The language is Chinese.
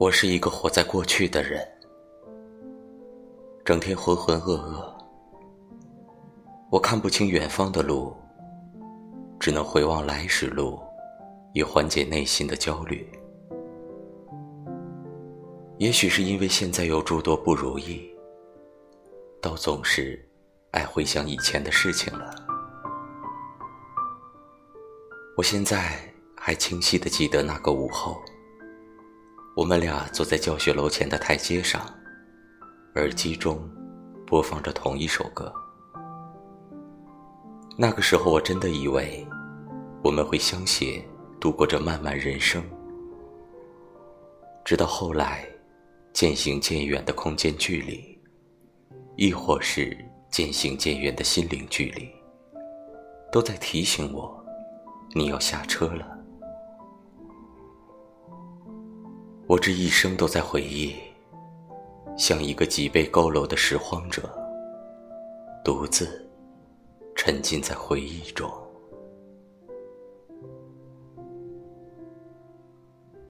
我是一个活在过去的人，整天浑浑噩噩。我看不清远方的路，只能回望来时路，以缓解内心的焦虑。也许是因为现在有诸多不如意，倒总是爱回想以前的事情了。我现在还清晰的记得那个午后。我们俩坐在教学楼前的台阶上，耳机中播放着同一首歌。那个时候，我真的以为我们会相携度过这漫漫人生。直到后来，渐行渐远的空间距离，亦或是渐行渐远的心灵距离，都在提醒我，你要下车了。我这一生都在回忆，像一个脊背佝偻的拾荒者，独自沉浸在回忆中。